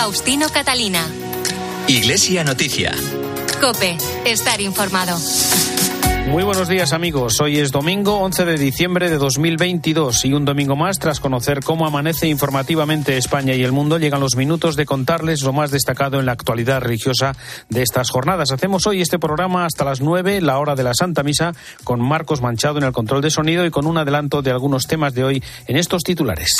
Faustino Catalina. Iglesia Noticia. Cope, estar informado. Muy buenos días amigos, hoy es domingo 11 de diciembre de 2022 y un domingo más tras conocer cómo amanece informativamente España y el mundo llegan los minutos de contarles lo más destacado en la actualidad religiosa de estas jornadas. Hacemos hoy este programa hasta las 9, la hora de la Santa Misa, con Marcos Manchado en el control de sonido y con un adelanto de algunos temas de hoy en estos titulares.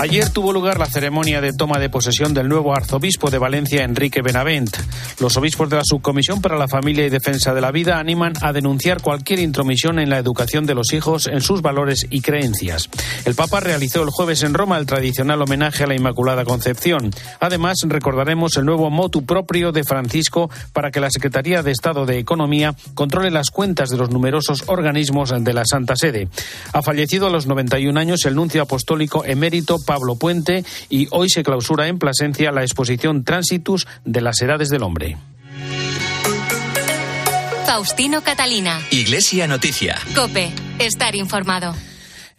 Ayer tuvo lugar la ceremonia de toma de posesión del nuevo arzobispo de Valencia, Enrique Benavent. Los obispos de la Subcomisión para la Familia y Defensa de la Vida animan a denunciar cualquier intromisión en la educación de los hijos en sus valores y creencias. El Papa realizó el jueves en Roma el tradicional homenaje a la Inmaculada Concepción. Además, recordaremos el nuevo motu propio de Francisco para que la Secretaría de Estado de Economía controle las cuentas de los numerosos organismos de la Santa Sede. Ha fallecido a los 91 años el nuncio apostólico emérito Pablo Puente y hoy se clausura en Plasencia la exposición Tránsitus de las Edades del Hombre. Faustino Catalina. Iglesia Noticia. Cope, estar informado.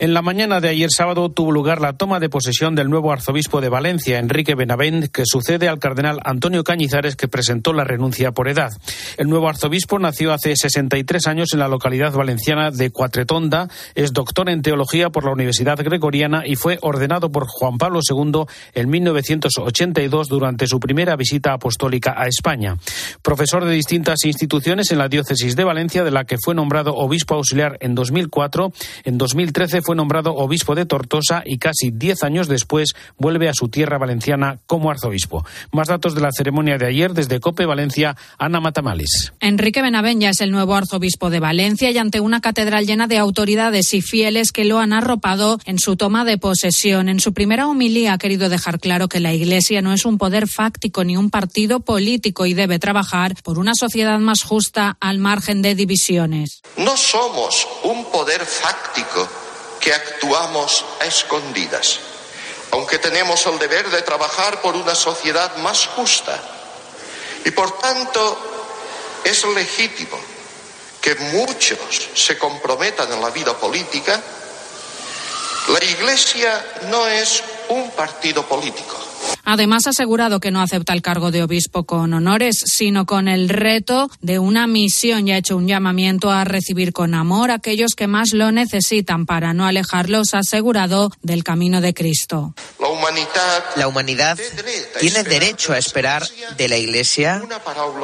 En la mañana de ayer sábado tuvo lugar la toma de posesión del nuevo arzobispo de Valencia, Enrique Benavent, que sucede al cardenal Antonio Cañizares, que presentó la renuncia por edad. El nuevo arzobispo nació hace 63 años en la localidad valenciana de Cuatretonda, es doctor en teología por la Universidad Gregoriana y fue ordenado por Juan Pablo II en 1982 durante su primera visita apostólica a España. Profesor de distintas instituciones en la diócesis de Valencia, de la que fue nombrado obispo auxiliar en 2004, en 2013 fue nombrado obispo de Tortosa y casi diez años después vuelve a su tierra valenciana como arzobispo. Más datos de la ceremonia de ayer desde Cope Valencia, Ana Matamales. Enrique Benavent es el nuevo arzobispo de Valencia y ante una catedral llena de autoridades y fieles que lo han arropado en su toma de posesión. En su primera homilía ha querido dejar claro que la Iglesia no es un poder fáctico ni un partido político y debe trabajar por una sociedad más justa al margen de divisiones. No somos un poder fáctico que actuamos a escondidas, aunque tenemos el deber de trabajar por una sociedad más justa. Y por tanto es legítimo que muchos se comprometan en la vida política. La Iglesia no es un partido político. Además, ha asegurado que no acepta el cargo de obispo con honores, sino con el reto de una misión y ha hecho un llamamiento a recibir con amor a aquellos que más lo necesitan para no alejarlos, ha asegurado, del camino de Cristo. La humanidad, La humanidad tiene derecho a esperar de la Iglesia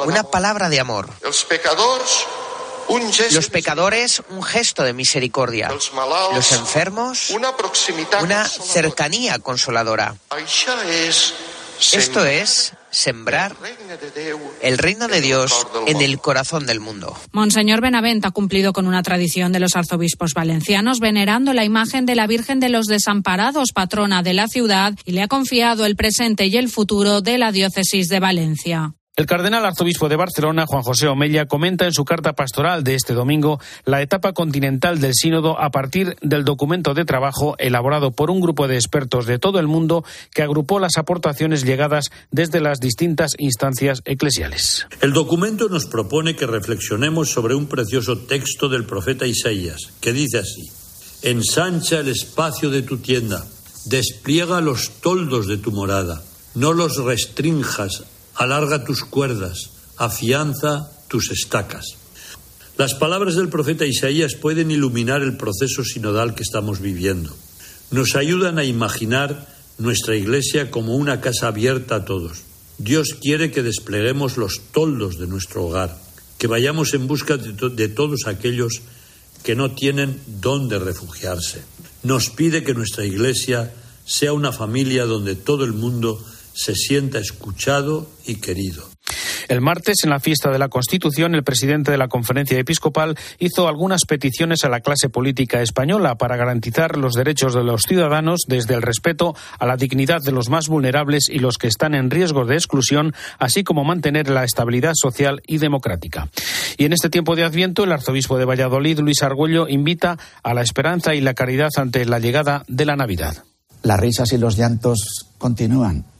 una palabra de amor. Los pecadores, un gesto de misericordia. Los enfermos, una proximidad una consoladora. cercanía consoladora. Esto es sembrar el reino de Dios en el corazón del mundo. Monseñor Benavent ha cumplido con una tradición de los arzobispos valencianos, venerando la imagen de la Virgen de los Desamparados, patrona de la ciudad, y le ha confiado el presente y el futuro de la diócesis de Valencia. El cardenal arzobispo de Barcelona, Juan José Omella, comenta en su carta pastoral de este domingo la etapa continental del sínodo a partir del documento de trabajo elaborado por un grupo de expertos de todo el mundo que agrupó las aportaciones llegadas desde las distintas instancias eclesiales. El documento nos propone que reflexionemos sobre un precioso texto del profeta Isaías, que dice así, Ensancha el espacio de tu tienda, despliega los toldos de tu morada, no los restrinjas, alarga tus cuerdas, afianza tus estacas. Las palabras del profeta Isaías pueden iluminar el proceso sinodal que estamos viviendo. Nos ayudan a imaginar nuestra iglesia como una casa abierta a todos. Dios quiere que despleguemos los toldos de nuestro hogar, que vayamos en busca de, to- de todos aquellos que no tienen dónde refugiarse. Nos pide que nuestra iglesia sea una familia donde todo el mundo se sienta escuchado y querido. El martes, en la fiesta de la Constitución, el presidente de la Conferencia Episcopal hizo algunas peticiones a la clase política española para garantizar los derechos de los ciudadanos desde el respeto a la dignidad de los más vulnerables y los que están en riesgo de exclusión, así como mantener la estabilidad social y democrática. Y en este tiempo de Adviento, el arzobispo de Valladolid, Luis Argüello, invita a la esperanza y la caridad ante la llegada de la Navidad. Las risas y los llantos continúan.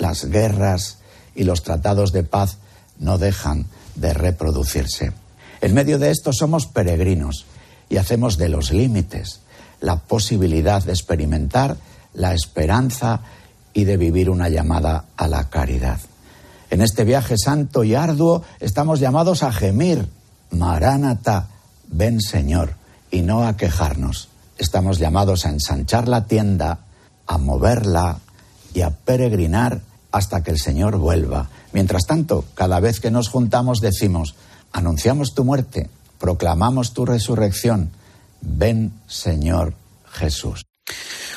Las guerras y los tratados de paz no dejan de reproducirse. En medio de esto somos peregrinos y hacemos de los límites la posibilidad de experimentar la esperanza y de vivir una llamada a la caridad. En este viaje santo y arduo estamos llamados a gemir, Maránata, ven Señor, y no a quejarnos. Estamos llamados a ensanchar la tienda, a moverla y a peregrinar hasta que el Señor vuelva. Mientras tanto, cada vez que nos juntamos decimos, anunciamos tu muerte, proclamamos tu resurrección, ven Señor Jesús.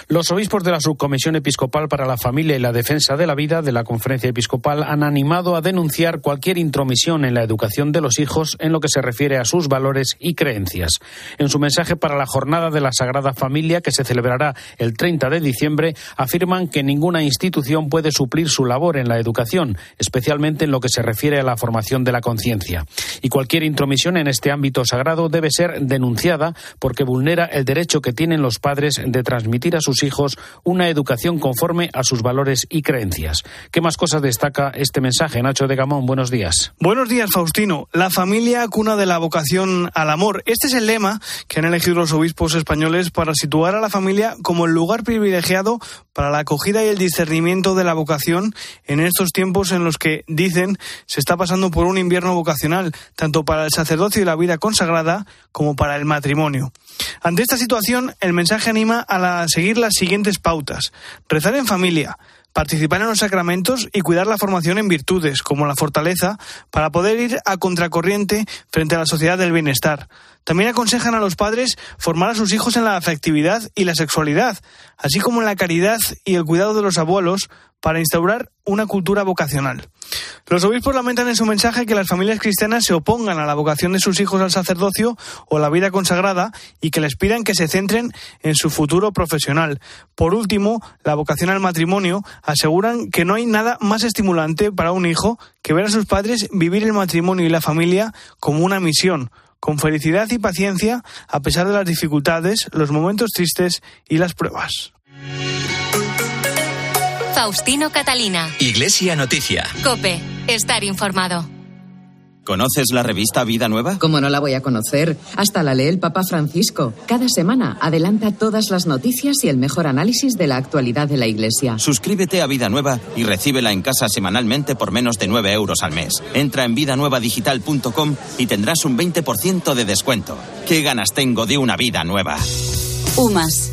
Los obispos de la Subcomisión Episcopal para la Familia y la Defensa de la Vida de la Conferencia Episcopal han animado a denunciar cualquier intromisión en la educación de los hijos en lo que se refiere a sus valores y creencias. En su mensaje para la Jornada de la Sagrada Familia, que se celebrará el 30 de diciembre, afirman que ninguna institución puede suplir su labor en la educación, especialmente en lo que se refiere a la formación de la conciencia. Y cualquier intromisión en este ámbito sagrado debe ser denunciada porque vulnera el derecho que tienen los padres de transmitir a sus hijos una educación conforme a sus valores y creencias. ¿Qué más cosas destaca este mensaje? Nacho de Gamón, buenos días. Buenos días, Faustino. La familia cuna de la vocación al amor. Este es el lema que han elegido los obispos españoles para situar a la familia como el lugar privilegiado para la acogida y el discernimiento de la vocación en estos tiempos en los que, dicen, se está pasando por un invierno vocacional, tanto para el sacerdocio y la vida consagrada como para el matrimonio. Ante esta situación, el mensaje anima a seguir las siguientes pautas. Rezar en familia, participar en los sacramentos y cuidar la formación en virtudes, como la fortaleza, para poder ir a contracorriente frente a la sociedad del bienestar. También aconsejan a los padres formar a sus hijos en la afectividad y la sexualidad, así como en la caridad y el cuidado de los abuelos, para instaurar una cultura vocacional. Los obispos lamentan en su mensaje que las familias cristianas se opongan a la vocación de sus hijos al sacerdocio o a la vida consagrada y que les pidan que se centren en su futuro profesional. Por último, la vocación al matrimonio aseguran que no hay nada más estimulante para un hijo que ver a sus padres vivir el matrimonio y la familia como una misión, con felicidad y paciencia a pesar de las dificultades, los momentos tristes y las pruebas. Faustino Catalina. Iglesia Noticia. Cope. Estar informado. ¿Conoces la revista Vida Nueva? ¿Cómo no la voy a conocer? Hasta la lee el Papa Francisco. Cada semana adelanta todas las noticias y el mejor análisis de la actualidad de la Iglesia. Suscríbete a Vida Nueva y recíbela en casa semanalmente por menos de 9 euros al mes. Entra en vidanuevadigital.com y tendrás un 20% de descuento. ¿Qué ganas tengo de una vida nueva? UMAS,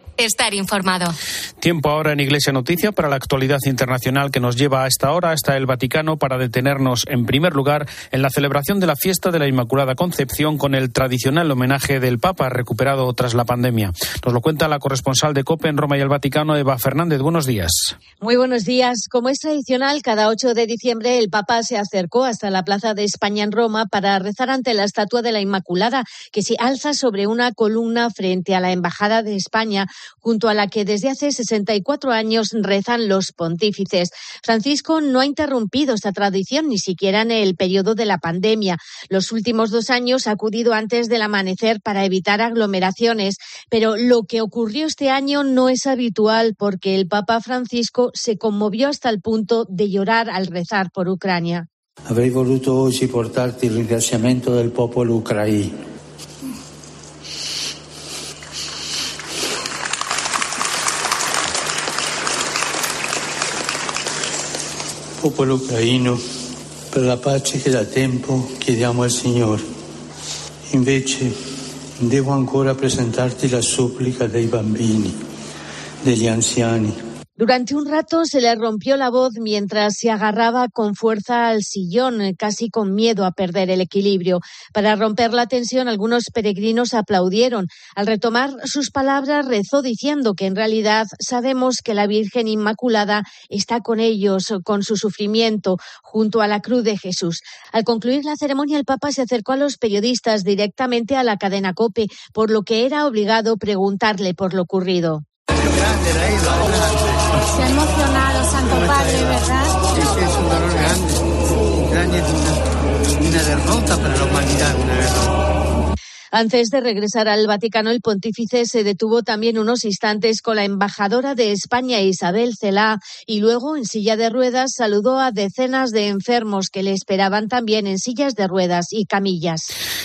Estar informado. Tiempo ahora en Iglesia Noticia para la actualidad internacional que nos lleva a esta hora hasta el Vaticano para detenernos en primer lugar en la celebración de la fiesta de la Inmaculada Concepción con el tradicional homenaje del Papa recuperado tras la pandemia. Nos lo cuenta la corresponsal de COPE en Roma y el Vaticano, Eva Fernández. Buenos días. Muy buenos días. Como es tradicional, cada 8 de diciembre el Papa se acercó hasta la Plaza de España en Roma para rezar ante la estatua de la Inmaculada que se alza sobre una columna frente a la Embajada de España junto a la que desde hace 64 años rezan los pontífices. Francisco no ha interrumpido esta tradición ni siquiera en el periodo de la pandemia. Los últimos dos años ha acudido antes del amanecer para evitar aglomeraciones, pero lo que ocurrió este año no es habitual porque el Papa Francisco se conmovió hasta el punto de llorar al rezar por Ucrania. Voluto del popolo ucraino popolo ucraino, per la pace che da tempo chiediamo al Signore. Invece devo ancora presentarti la supplica dei bambini, degli anziani, Durante un rato se le rompió la voz mientras se agarraba con fuerza al sillón, casi con miedo a perder el equilibrio. Para romper la tensión, algunos peregrinos aplaudieron. Al retomar sus palabras, rezó diciendo que en realidad sabemos que la Virgen Inmaculada está con ellos, con su sufrimiento, junto a la cruz de Jesús. Al concluir la ceremonia, el Papa se acercó a los periodistas directamente a la cadena COPE, por lo que era obligado preguntarle por lo ocurrido. Se ha emocionado, Santo Padre, ¿verdad? Sí, sí, es un dolor grande. Es una, una derrota para la humanidad, una derrota. Antes de regresar al Vaticano, el pontífice se detuvo también unos instantes con la embajadora de España, Isabel Celá, y luego en silla de ruedas saludó a decenas de enfermos que le esperaban también en sillas de ruedas y camillas.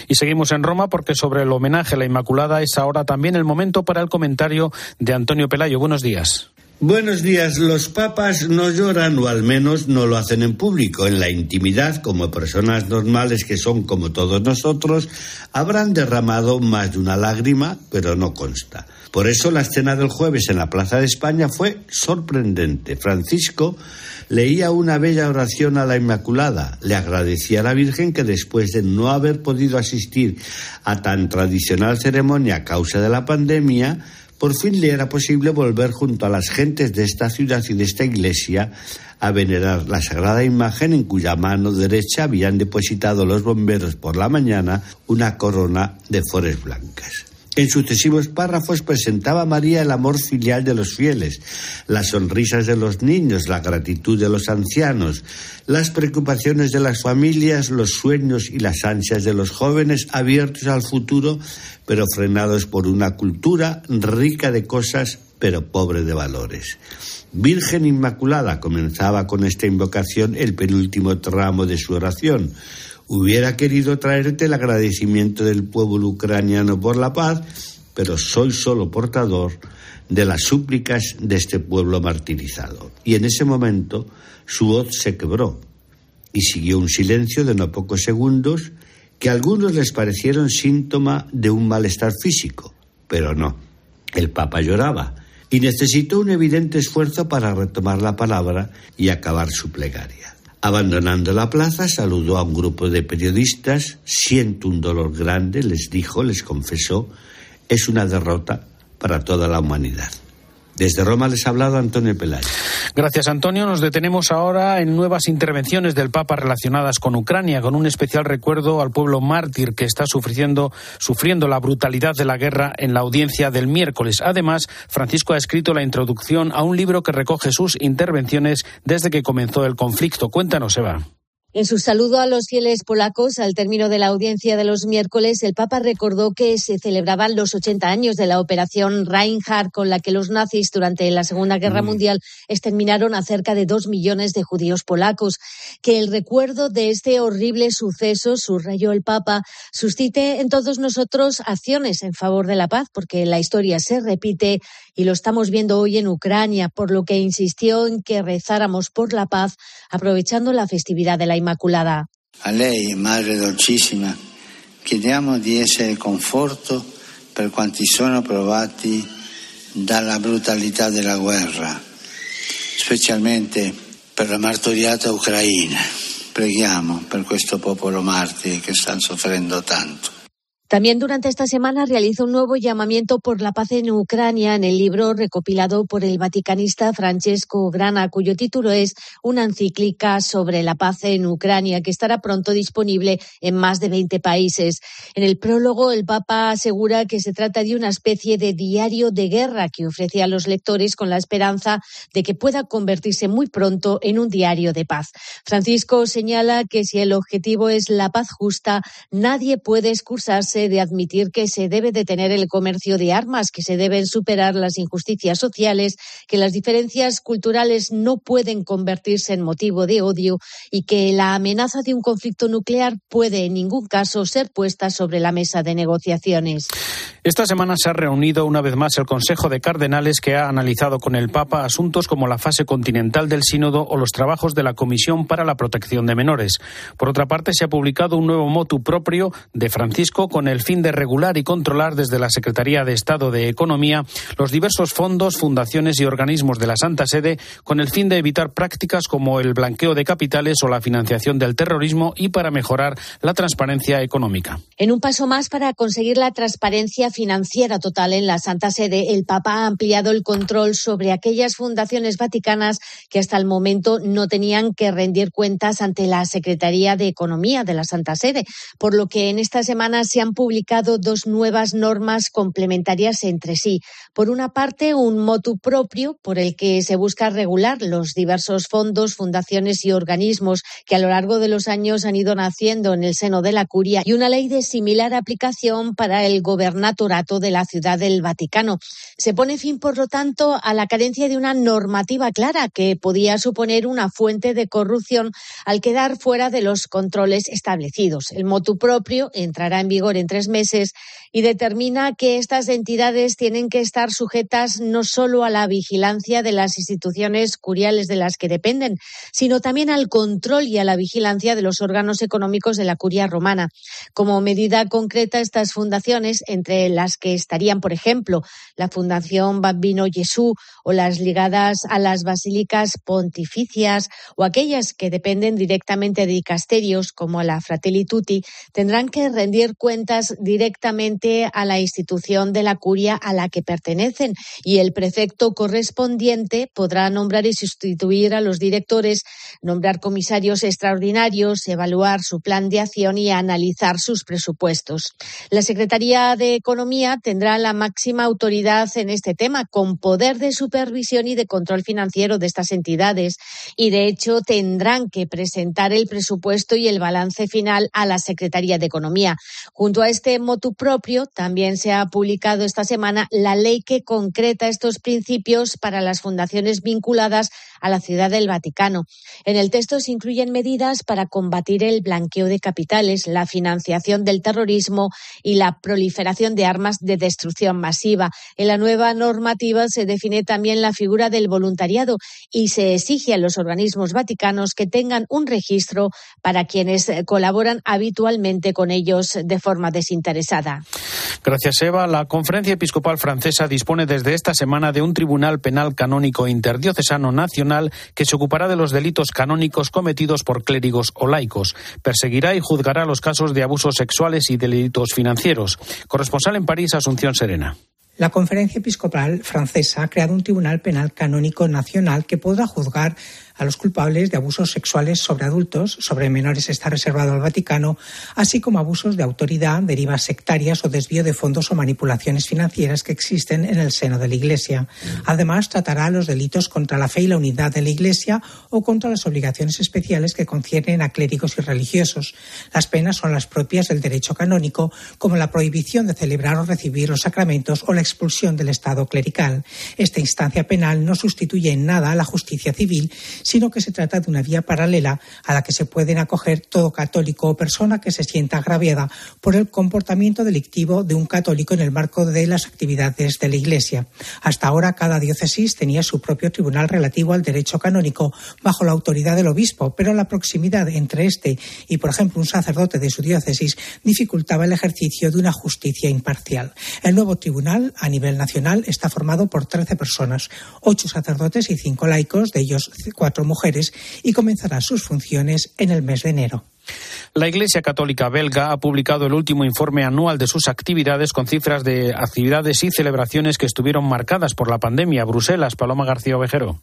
Y seguimos en Roma porque sobre el homenaje a la Inmaculada es ahora también el momento para el comentario de Antonio Pelayo. Buenos días. Buenos días. Los papas no lloran o al menos no lo hacen en público. En la intimidad, como personas normales que son como todos nosotros, habrán derramado más de una lágrima, pero no consta. Por eso la escena del jueves en la Plaza de España fue sorprendente. Francisco leía una bella oración a la Inmaculada. Le agradecía a la Virgen que después de no haber podido asistir a tan tradicional ceremonia a causa de la pandemia, por fin le era posible volver junto a las gentes de esta ciudad y de esta iglesia a venerar la sagrada imagen en cuya mano derecha habían depositado los bomberos por la mañana una corona de flores blancas. En sucesivos párrafos presentaba María el amor filial de los fieles, las sonrisas de los niños, la gratitud de los ancianos, las preocupaciones de las familias, los sueños y las ansias de los jóvenes abiertos al futuro, pero frenados por una cultura rica de cosas, pero pobre de valores. Virgen Inmaculada comenzaba con esta invocación el penúltimo tramo de su oración Hubiera querido traerte el agradecimiento del pueblo ucraniano por la paz, pero soy solo portador de las súplicas de este pueblo martirizado. Y en ese momento su voz se quebró y siguió un silencio de no pocos segundos que a algunos les parecieron síntoma de un malestar físico, pero no. El Papa lloraba y necesitó un evidente esfuerzo para retomar la palabra y acabar su plegaria. Abandonando la plaza, saludó a un grupo de periodistas. Siento un dolor grande, les dijo, les confesó. Es una derrota para toda la humanidad. Desde Roma les ha hablado Antonio Pelayo. Gracias, Antonio. Nos detenemos ahora en nuevas intervenciones del Papa relacionadas con Ucrania, con un especial recuerdo al pueblo mártir que está sufriendo, sufriendo la brutalidad de la guerra en la audiencia del miércoles. Además, Francisco ha escrito la introducción a un libro que recoge sus intervenciones desde que comenzó el conflicto. Cuéntanos, Eva. En su saludo a los fieles polacos al término de la audiencia de los miércoles, el Papa recordó que se celebraban los 80 años de la operación Reinhardt, con la que los nazis durante la Segunda Guerra mm. Mundial exterminaron a cerca de dos millones de judíos polacos. Que el recuerdo de este horrible suceso, subrayó el Papa, suscite en todos nosotros acciones en favor de la paz, porque la historia se repite y lo estamos viendo hoy en Ucrania, por lo que insistió en que rezáramos por la paz, aprovechando la festividad de la Immaculada. A lei, Madre Dolcissima, chiediamo di essere conforto per quanti sono provati dalla brutalità della guerra, specialmente per la martoriata Ucraina. Preghiamo per questo popolo martire che sta soffrendo tanto. También durante esta semana realiza un nuevo llamamiento por la paz en Ucrania en el libro recopilado por el vaticanista Francesco Grana, cuyo título es Una encíclica sobre la paz en Ucrania, que estará pronto disponible en más de 20 países. En el prólogo, el Papa asegura que se trata de una especie de diario de guerra que ofrece a los lectores con la esperanza de que pueda convertirse muy pronto en un diario de paz. Francisco señala que si el objetivo es la paz justa, nadie puede excusarse de admitir que se debe detener el comercio de armas, que se deben superar las injusticias sociales, que las diferencias culturales no pueden convertirse en motivo de odio y que la amenaza de un conflicto nuclear puede en ningún caso ser puesta sobre la mesa de negociaciones. Esta semana se ha reunido una vez más el Consejo de Cardenales que ha analizado con el Papa asuntos como la fase continental del sínodo o los trabajos de la Comisión para la Protección de Menores. Por otra parte, se ha publicado un nuevo motu propio de Francisco con el fin de regular y controlar desde la Secretaría de Estado de Economía los diversos fondos, fundaciones y organismos de la Santa Sede con el fin de evitar prácticas como el blanqueo de capitales o la financiación del terrorismo y para mejorar la transparencia económica. En un paso más para conseguir la transparencia financiera total en la Santa Sede, el Papa ha ampliado el control sobre aquellas fundaciones vaticanas que hasta el momento no tenían que rendir cuentas ante la Secretaría de Economía de la Santa Sede, por lo que en esta semana se han publicado dos nuevas normas complementarias entre sí. Por una parte, un motu propio por el que se busca regular los diversos fondos, fundaciones y organismos que a lo largo de los años han ido naciendo en el seno de la curia y una ley de similar aplicación para el de la Ciudad del Vaticano. Se pone fin, por lo tanto, a la carencia de una normativa clara que podía suponer una fuente de corrupción al quedar fuera de los controles establecidos. El motu propio entrará en vigor en tres meses y determina que estas entidades tienen que estar sujetas no solo a la vigilancia de las instituciones curiales de las que dependen, sino también al control y a la vigilancia de los órganos económicos de la curia romana. Como medida concreta, estas fundaciones, entre las que estarían, por ejemplo, la Fundación Bambino Jesús o las ligadas a las basílicas pontificias o aquellas que dependen directamente de dicasterios como la Fratelli Tutti, tendrán que rendir cuentas directamente a la institución de la curia a la que pertenecen y el prefecto correspondiente podrá nombrar y sustituir a los directores, nombrar comisarios extraordinarios, evaluar su plan de acción y analizar sus presupuestos. La Secretaría de Economía tendrá la máxima autoridad en este tema, con poder de supervisión y de control financiero de estas entidades y, de hecho, tendrán que presentar el presupuesto y el balance final a la Secretaría de Economía. Junto a este motu propio, también se ha publicado esta semana la ley que concreta estos principios para las fundaciones vinculadas a la Ciudad del Vaticano. En el texto se incluyen medidas para combatir el blanqueo de capitales, la financiación del terrorismo y la proliferación de armas de destrucción masiva. En la nueva normativa se define también la figura del voluntariado y se exige a los organismos vaticanos que tengan un registro para quienes colaboran habitualmente con ellos de forma desinteresada. Gracias, Eva. La Conferencia Episcopal Francesa dispone desde esta semana de un tribunal penal canónico interdiocesano nacional que se ocupará de los delitos canónicos cometidos por clérigos o laicos. Perseguirá y juzgará los casos de abusos sexuales y delitos financieros. Corresponsal en París, Asunción Serena. La Conferencia Episcopal Francesa ha creado un tribunal penal canónico nacional que podrá juzgar a los culpables de abusos sexuales sobre adultos, sobre menores está reservado al Vaticano, así como abusos de autoridad, derivas sectarias o desvío de fondos o manipulaciones financieras que existen en el seno de la Iglesia. Además, tratará los delitos contra la fe y la unidad de la Iglesia o contra las obligaciones especiales que conciernen a clérigos y religiosos. Las penas son las propias del derecho canónico, como la prohibición de celebrar o recibir los sacramentos o la expulsión del Estado clerical. Esta instancia penal no sustituye en nada a la justicia civil, sino que se trata de una vía paralela a la que se pueden acoger todo católico o persona que se sienta agraviada por el comportamiento delictivo de un católico en el marco de las actividades de la Iglesia. Hasta ahora, cada diócesis tenía su propio tribunal relativo al derecho canónico bajo la autoridad del obispo, pero la proximidad entre este y, por ejemplo, un sacerdote de su diócesis dificultaba el ejercicio de una justicia imparcial. El nuevo tribunal, a nivel nacional, está formado por 13 personas, ocho sacerdotes y cinco laicos, de ellos cuatro mujeres y comenzará sus funciones en el mes de enero. La Iglesia Católica belga ha publicado el último informe anual de sus actividades con cifras de actividades y celebraciones que estuvieron marcadas por la pandemia. Bruselas, Paloma García Ovejero.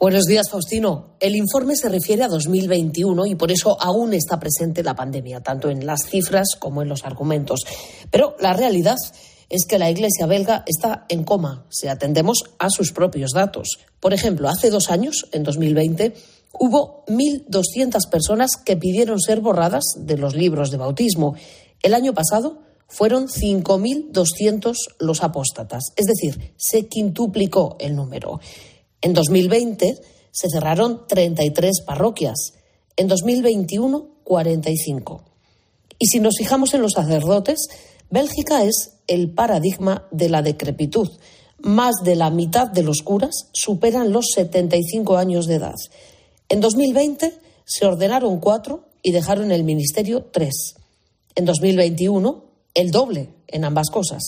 Buenos días, Faustino. El informe se refiere a 2021 y por eso aún está presente la pandemia, tanto en las cifras como en los argumentos. Pero la realidad es que la Iglesia belga está en coma si atendemos a sus propios datos. Por ejemplo, hace dos años, en 2020, hubo 1.200 personas que pidieron ser borradas de los libros de bautismo. El año pasado fueron 5.200 los apóstatas, es decir, se quintuplicó el número. En 2020 se cerraron 33 parroquias, en 2021 45. Y si nos fijamos en los sacerdotes, Bélgica es el paradigma de la decrepitud. Más de la mitad de los curas superan los 75 años de edad. En 2020 se ordenaron cuatro y dejaron el ministerio tres. En 2021, el doble en ambas cosas.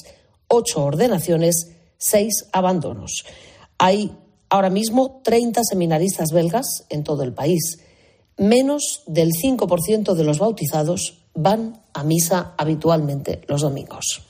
Ocho ordenaciones, seis abandonos. Hay ahora mismo 30 seminaristas belgas en todo el país. Menos del 5% de los bautizados van a misa habitualmente los domingos.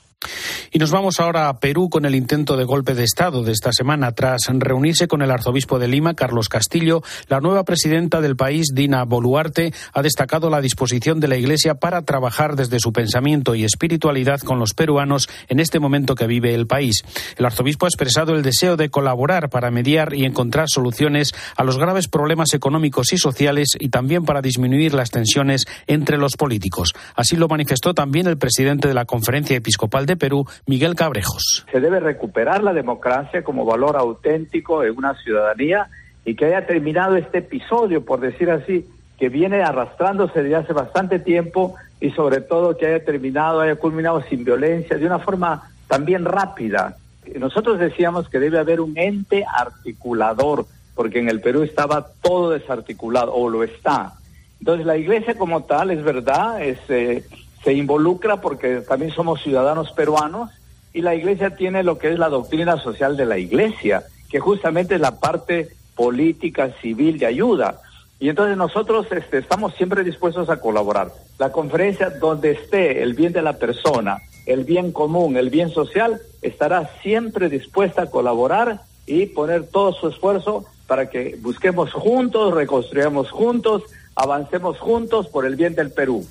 Y nos vamos ahora a Perú con el intento de golpe de Estado de esta semana. Tras reunirse con el arzobispo de Lima, Carlos Castillo, la nueva presidenta del país, Dina Boluarte, ha destacado la disposición de la Iglesia para trabajar desde su pensamiento y espiritualidad con los peruanos en este momento que vive el país. El arzobispo ha expresado el deseo de colaborar para mediar y encontrar soluciones a los graves problemas económicos y sociales y también para disminuir las tensiones entre los políticos. Así lo manifestó también el presidente de la Conferencia Episcopal de Perú, Miguel Cabrejos. Se debe recuperar la democracia como valor auténtico en una ciudadanía y que haya terminado este episodio, por decir así, que viene arrastrándose desde hace bastante tiempo y sobre todo que haya terminado, haya culminado sin violencia, de una forma también rápida. Nosotros decíamos que debe haber un ente articulador, porque en el Perú estaba todo desarticulado, o lo está. Entonces la iglesia como tal, es verdad, es, eh, se involucra porque también somos ciudadanos peruanos y la iglesia tiene lo que es la doctrina social de la iglesia, que justamente es la parte política, civil de ayuda. Y entonces nosotros este, estamos siempre dispuestos a colaborar. La conferencia donde esté el bien de la persona, el bien común, el bien social, estará siempre dispuesta a colaborar y poner todo su esfuerzo para que busquemos juntos, reconstruyamos juntos, avancemos juntos por el bien del Perú.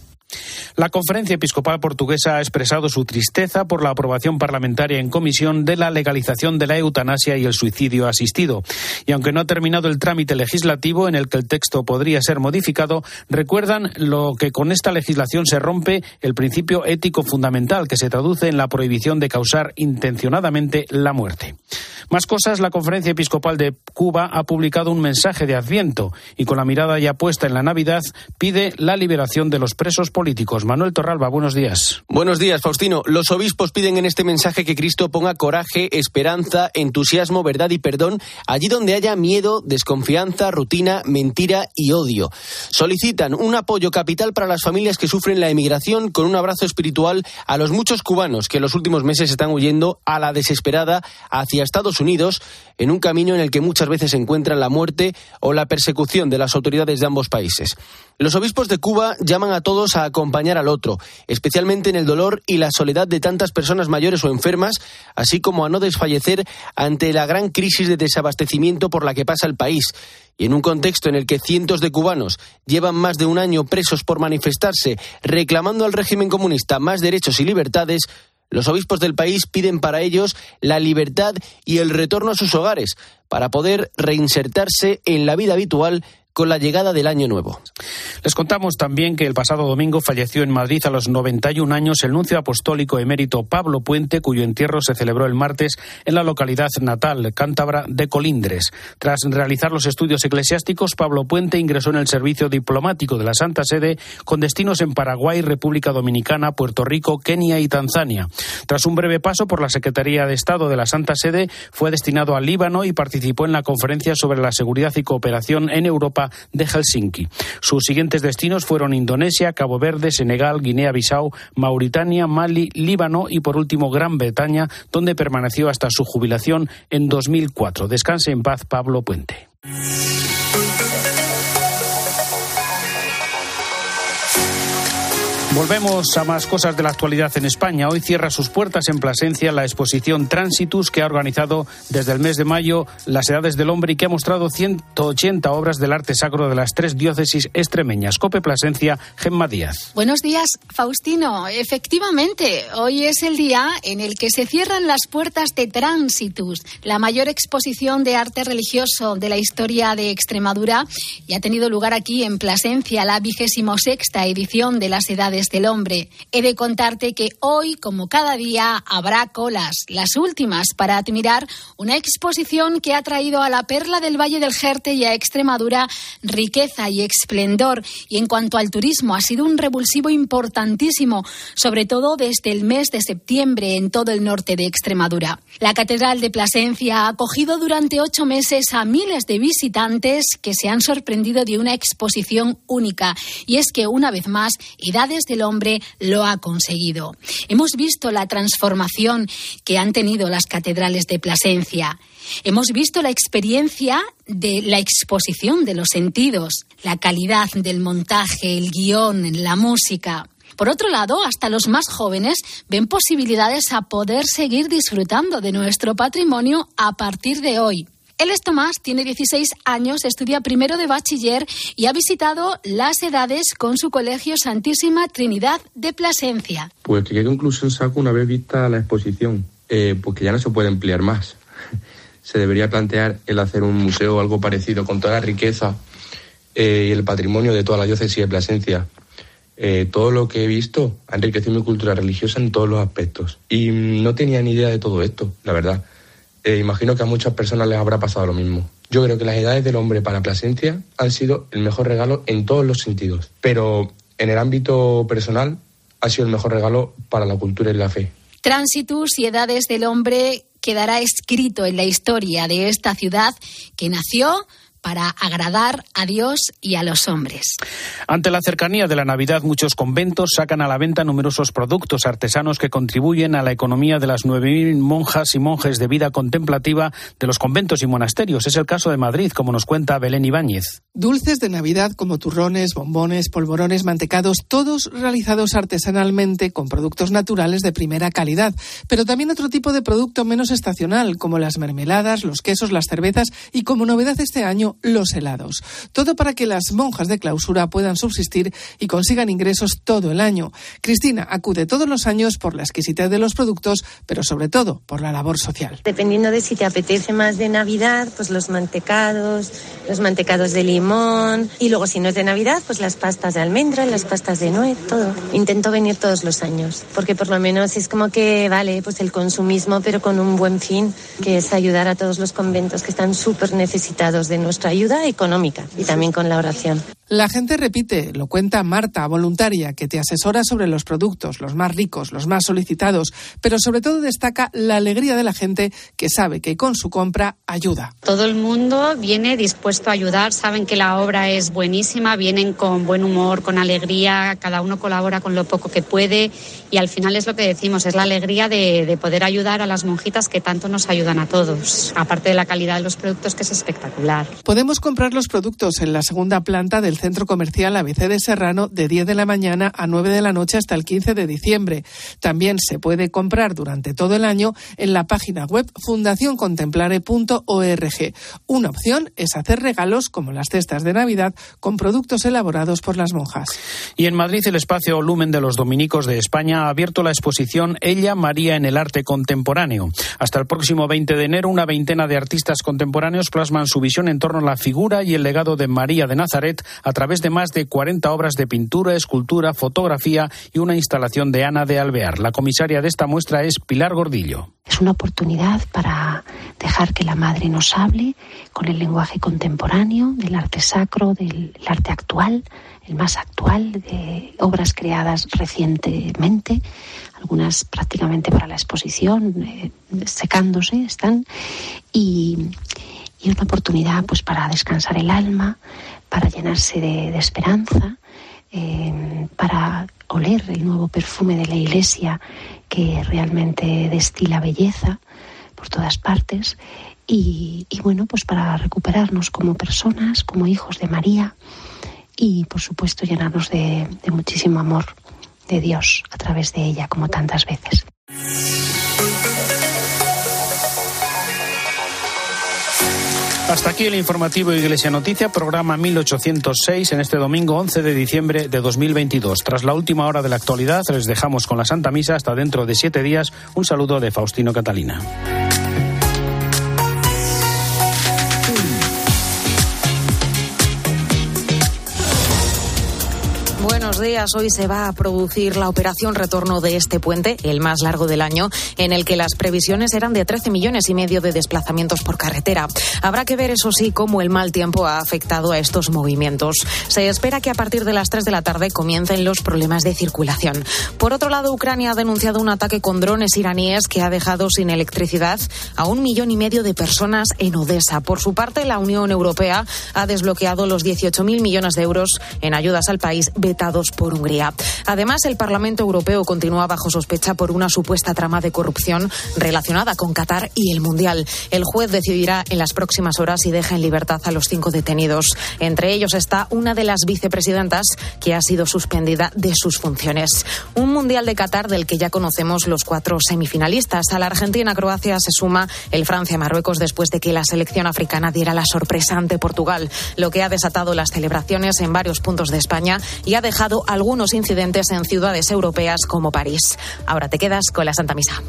La Conferencia Episcopal Portuguesa ha expresado su tristeza por la aprobación parlamentaria en comisión de la legalización de la eutanasia y el suicidio asistido. Y aunque no ha terminado el trámite legislativo en el que el texto podría ser modificado, recuerdan lo que con esta legislación se rompe el principio ético fundamental que se traduce en la prohibición de causar intencionadamente la muerte. Más cosas, la Conferencia Episcopal de Cuba ha publicado un mensaje de Adviento y con la mirada ya puesta en la Navidad pide la liberación de los presos políticos. Manuel Torralba, buenos días. Buenos días, Faustino. Los obispos piden en este mensaje que Cristo ponga coraje, esperanza, entusiasmo, verdad y perdón allí donde haya miedo, desconfianza, rutina, mentira y odio. Solicitan un apoyo capital para las familias que sufren la emigración con un abrazo espiritual a los muchos cubanos que en los últimos meses están huyendo a la desesperada hacia Estados Unidos en un camino en el que muchas veces se encuentra la muerte o la persecución de las autoridades de ambos países. Los obispos de Cuba llaman a todos a acompañar al otro, especialmente en el dolor y la soledad de tantas personas mayores o enfermas, así como a no desfallecer ante la gran crisis de desabastecimiento por la que pasa el país. Y en un contexto en el que cientos de cubanos llevan más de un año presos por manifestarse, reclamando al régimen comunista más derechos y libertades, los obispos del país piden para ellos la libertad y el retorno a sus hogares para poder reinsertarse en la vida habitual con la llegada del año nuevo. Les contamos también que el pasado domingo falleció en Madrid a los 91 años el nuncio apostólico emérito Pablo Puente, cuyo entierro se celebró el martes en la localidad natal cántabra de Colindres. Tras realizar los estudios eclesiásticos, Pablo Puente ingresó en el servicio diplomático de la Santa Sede con destinos en Paraguay, República Dominicana, Puerto Rico, Kenia y Tanzania. Tras un breve paso por la Secretaría de Estado de la Santa Sede, fue destinado al Líbano y participó en la conferencia sobre la seguridad y cooperación en Europa de Helsinki. Sus siguientes destinos fueron Indonesia, Cabo Verde, Senegal, Guinea-Bissau, Mauritania, Mali, Líbano y por último Gran Bretaña, donde permaneció hasta su jubilación en 2004. Descanse en paz Pablo Puente. Volvemos a más cosas de la actualidad en España. Hoy cierra sus puertas en Plasencia la exposición Transitus que ha organizado desde el mes de mayo las Edades del Hombre y que ha mostrado 180 obras del arte sacro de las tres diócesis extremeñas. Cope Plasencia, Gemma Díaz. Buenos días, Faustino. Efectivamente, hoy es el día en el que se cierran las puertas de Transitus, la mayor exposición de arte religioso de la historia de Extremadura y ha tenido lugar aquí en Plasencia, la vigésimo sexta edición de las Edades del hombre. He de contarte que hoy, como cada día, habrá colas, las últimas, para admirar una exposición que ha traído a la perla del Valle del Jerte y a Extremadura riqueza y esplendor. Y en cuanto al turismo, ha sido un revulsivo importantísimo, sobre todo desde el mes de septiembre en todo el norte de Extremadura. La Catedral de Plasencia ha acogido durante ocho meses a miles de visitantes que se han sorprendido de una exposición única. Y es que, una vez más, Edades el hombre lo ha conseguido. Hemos visto la transformación que han tenido las catedrales de Plasencia. Hemos visto la experiencia de la exposición de los sentidos, la calidad del montaje, el guion, la música. Por otro lado, hasta los más jóvenes ven posibilidades a poder seguir disfrutando de nuestro patrimonio a partir de hoy. Él es Tomás, tiene 16 años, estudia primero de bachiller y ha visitado las edades con su colegio Santísima Trinidad de Plasencia. Pues qué conclusión saco una vez vista la exposición, eh, pues que ya no se puede emplear más. se debería plantear el hacer un museo o algo parecido con toda la riqueza eh, y el patrimonio de toda la diócesis de Plasencia. Eh, todo lo que he visto ha enriquecido mi cultura religiosa en todos los aspectos. Y no tenía ni idea de todo esto, la verdad. Eh, imagino que a muchas personas les habrá pasado lo mismo. Yo creo que las edades del hombre para Plasencia han sido el mejor regalo en todos los sentidos, pero en el ámbito personal ha sido el mejor regalo para la cultura y la fe. Tránsitus y edades del hombre quedará escrito en la historia de esta ciudad que nació para agradar a Dios y a los hombres. Ante la cercanía de la Navidad, muchos conventos sacan a la venta numerosos productos artesanos que contribuyen a la economía de las 9.000 monjas y monjes de vida contemplativa de los conventos y monasterios. Es el caso de Madrid, como nos cuenta Belén Ibáñez. Dulces de Navidad como turrones, bombones, polvorones, mantecados, todos realizados artesanalmente con productos naturales de primera calidad, pero también otro tipo de producto menos estacional, como las mermeladas, los quesos, las cervezas y como novedad este año los helados. Todo para que las monjas de clausura puedan subsistir y consigan ingresos todo el año. Cristina acude todos los años por la exquisitez de los productos, pero sobre todo por la labor social. Dependiendo de si te apetece más de Navidad, pues los mantecados, los mantecados de limón y luego si no es de Navidad, pues las pastas de almendra, las pastas de nuez, todo. Intento venir todos los años, porque por lo menos es como que vale, pues el consumismo, pero con un buen fin, que es ayudar a todos los conventos que están súper necesitados de nuestra ayuda económica y también con la oración. La gente repite, lo cuenta Marta, voluntaria, que te asesora sobre los productos, los más ricos, los más solicitados, pero sobre todo destaca la alegría de la gente que sabe que con su compra ayuda. Todo el mundo viene dispuesto a ayudar, saben que la obra es buenísima, vienen con buen humor, con alegría, cada uno colabora con lo poco que puede y al final es lo que decimos, es la alegría de, de poder ayudar a las monjitas que tanto nos ayudan a todos, aparte de la calidad de los productos que es espectacular. Podemos comprar los productos en la segunda planta del centro comercial ABC de Serrano de 10 de la mañana a 9 de la noche hasta el 15 de diciembre. También se puede comprar durante todo el año en la página web fundacioncontemplare.org. Una opción es hacer regalos como las cestas de Navidad con productos elaborados por las monjas. Y en Madrid el espacio Lumen de los Dominicos de España ha abierto la exposición Ella María en el arte contemporáneo. Hasta el próximo 20 de enero una veintena de artistas contemporáneos plasman su visión en torno a la figura y el legado de María de Nazaret a través de más de 40 obras de pintura, escultura, fotografía y una instalación de Ana de Alvear. La comisaria de esta muestra es Pilar Gordillo. Es una oportunidad para dejar que la madre nos hable con el lenguaje contemporáneo del arte sacro, del arte actual, el más actual, de obras creadas recientemente, algunas prácticamente para la exposición, eh, secándose están, y, y una oportunidad pues para descansar el alma, para llenarse de, esperanza, eh, para oler el nuevo perfume de la iglesia que realmente destila belleza por todas partes y, bueno, pues para recuperarnos como personas, como hijos de María y por supuesto llenarnos de muchísimo amor de Dios a través de ella como tantas veces. Hasta aquí el informativo Iglesia Noticia, programa 1806 en este domingo 11 de diciembre de 2022. Tras la última hora de la actualidad, les dejamos con la Santa Misa hasta dentro de siete días. Un saludo de Faustino Catalina. Días. Hoy se va a producir la operación retorno de este puente, el más largo del año, en el que las previsiones eran de 13 millones y medio de desplazamientos por carretera. Habrá que ver, eso sí, cómo el mal tiempo ha afectado a estos movimientos. Se espera que a partir de las 3 de la tarde comiencen los problemas de circulación. Por otro lado, Ucrania ha denunciado un ataque con drones iraníes que ha dejado sin electricidad a un millón y medio de personas en Odessa. Por su parte, la Unión Europea ha desbloqueado los 18.000 millones de euros en ayudas al país vetado por Hungría. Además, el Parlamento Europeo continúa bajo sospecha por una supuesta trama de corrupción relacionada con Qatar y el Mundial. El juez decidirá en las próximas horas si deja en libertad a los cinco detenidos. Entre ellos está una de las vicepresidentas que ha sido suspendida de sus funciones. Un Mundial de Qatar del que ya conocemos los cuatro semifinalistas. A la Argentina-Croacia se suma el Francia-Marruecos después de que la selección africana diera la sorpresa ante Portugal, lo que ha desatado las celebraciones en varios puntos de España y ha dejado algunos incidentes en ciudades europeas como París. Ahora te quedas con la Santa Misa.